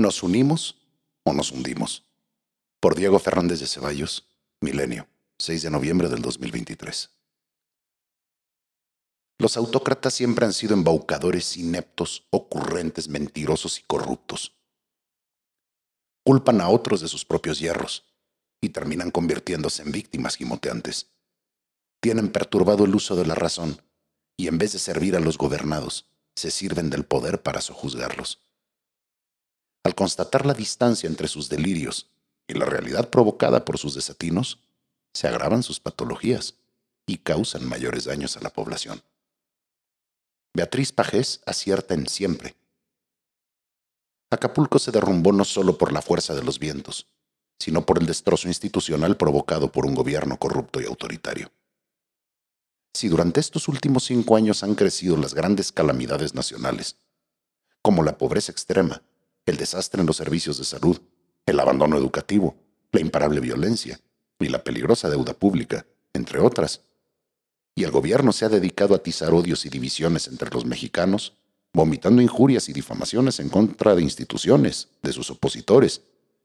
¿Nos unimos o nos hundimos? Por Diego Fernández de Ceballos, Milenio, 6 de noviembre del 2023. Los autócratas siempre han sido embaucadores ineptos, ocurrentes, mentirosos y corruptos. Culpan a otros de sus propios hierros y terminan convirtiéndose en víctimas gimoteantes. Tienen perturbado el uso de la razón y en vez de servir a los gobernados, se sirven del poder para sojuzgarlos. Constatar la distancia entre sus delirios y la realidad provocada por sus desatinos, se agravan sus patologías y causan mayores daños a la población. Beatriz Pajés acierta en siempre. Acapulco se derrumbó no solo por la fuerza de los vientos, sino por el destrozo institucional provocado por un gobierno corrupto y autoritario. Si durante estos últimos cinco años han crecido las grandes calamidades nacionales, como la pobreza extrema, el desastre en los servicios de salud, el abandono educativo, la imparable violencia y la peligrosa deuda pública, entre otras. Y el gobierno se ha dedicado a atizar odios y divisiones entre los mexicanos, vomitando injurias y difamaciones en contra de instituciones, de sus opositores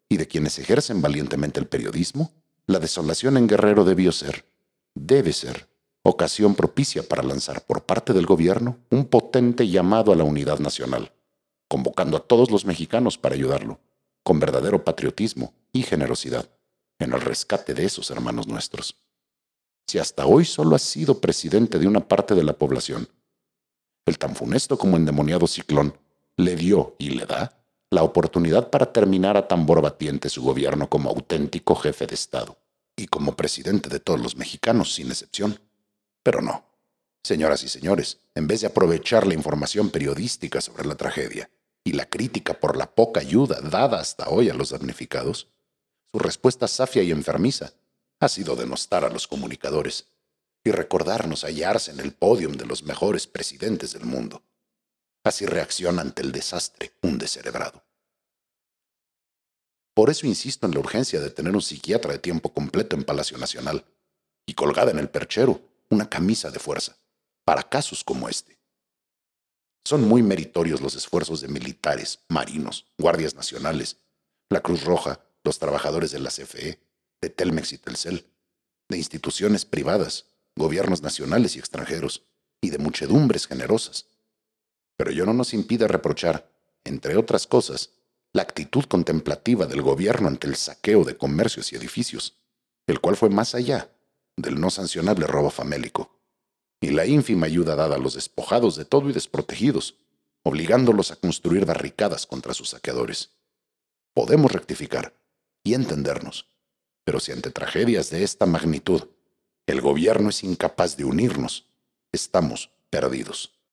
y de quienes ejercen valientemente el periodismo, la desolación en Guerrero debió ser, debe ser, ocasión propicia para lanzar por parte del gobierno un potente llamado a la unidad nacional convocando a todos los mexicanos para ayudarlo, con verdadero patriotismo y generosidad, en el rescate de esos hermanos nuestros. Si hasta hoy solo ha sido presidente de una parte de la población, el tan funesto como endemoniado ciclón le dio y le da la oportunidad para terminar a tambor batiente su gobierno como auténtico jefe de Estado y como presidente de todos los mexicanos sin excepción. Pero no, señoras y señores, en vez de aprovechar la información periodística sobre la tragedia y la crítica por la poca ayuda dada hasta hoy a los damnificados, su respuesta safia y enfermiza ha sido denostar a los comunicadores y recordarnos hallarse en el podio de los mejores presidentes del mundo. Así reacciona ante el desastre un descerebrado. Por eso insisto en la urgencia de tener un psiquiatra de tiempo completo en Palacio Nacional y colgada en el perchero una camisa de fuerza para casos como este. Son muy meritorios los esfuerzos de militares, marinos, guardias nacionales, la Cruz Roja, los trabajadores de la CFE, de Telmex y Telcel, de instituciones privadas, gobiernos nacionales y extranjeros, y de muchedumbres generosas. Pero ello no nos impide reprochar, entre otras cosas, la actitud contemplativa del gobierno ante el saqueo de comercios y edificios, el cual fue más allá del no sancionable robo famélico y la ínfima ayuda dada a los despojados de todo y desprotegidos, obligándolos a construir barricadas contra sus saqueadores. Podemos rectificar y entendernos, pero si ante tragedias de esta magnitud el gobierno es incapaz de unirnos, estamos perdidos.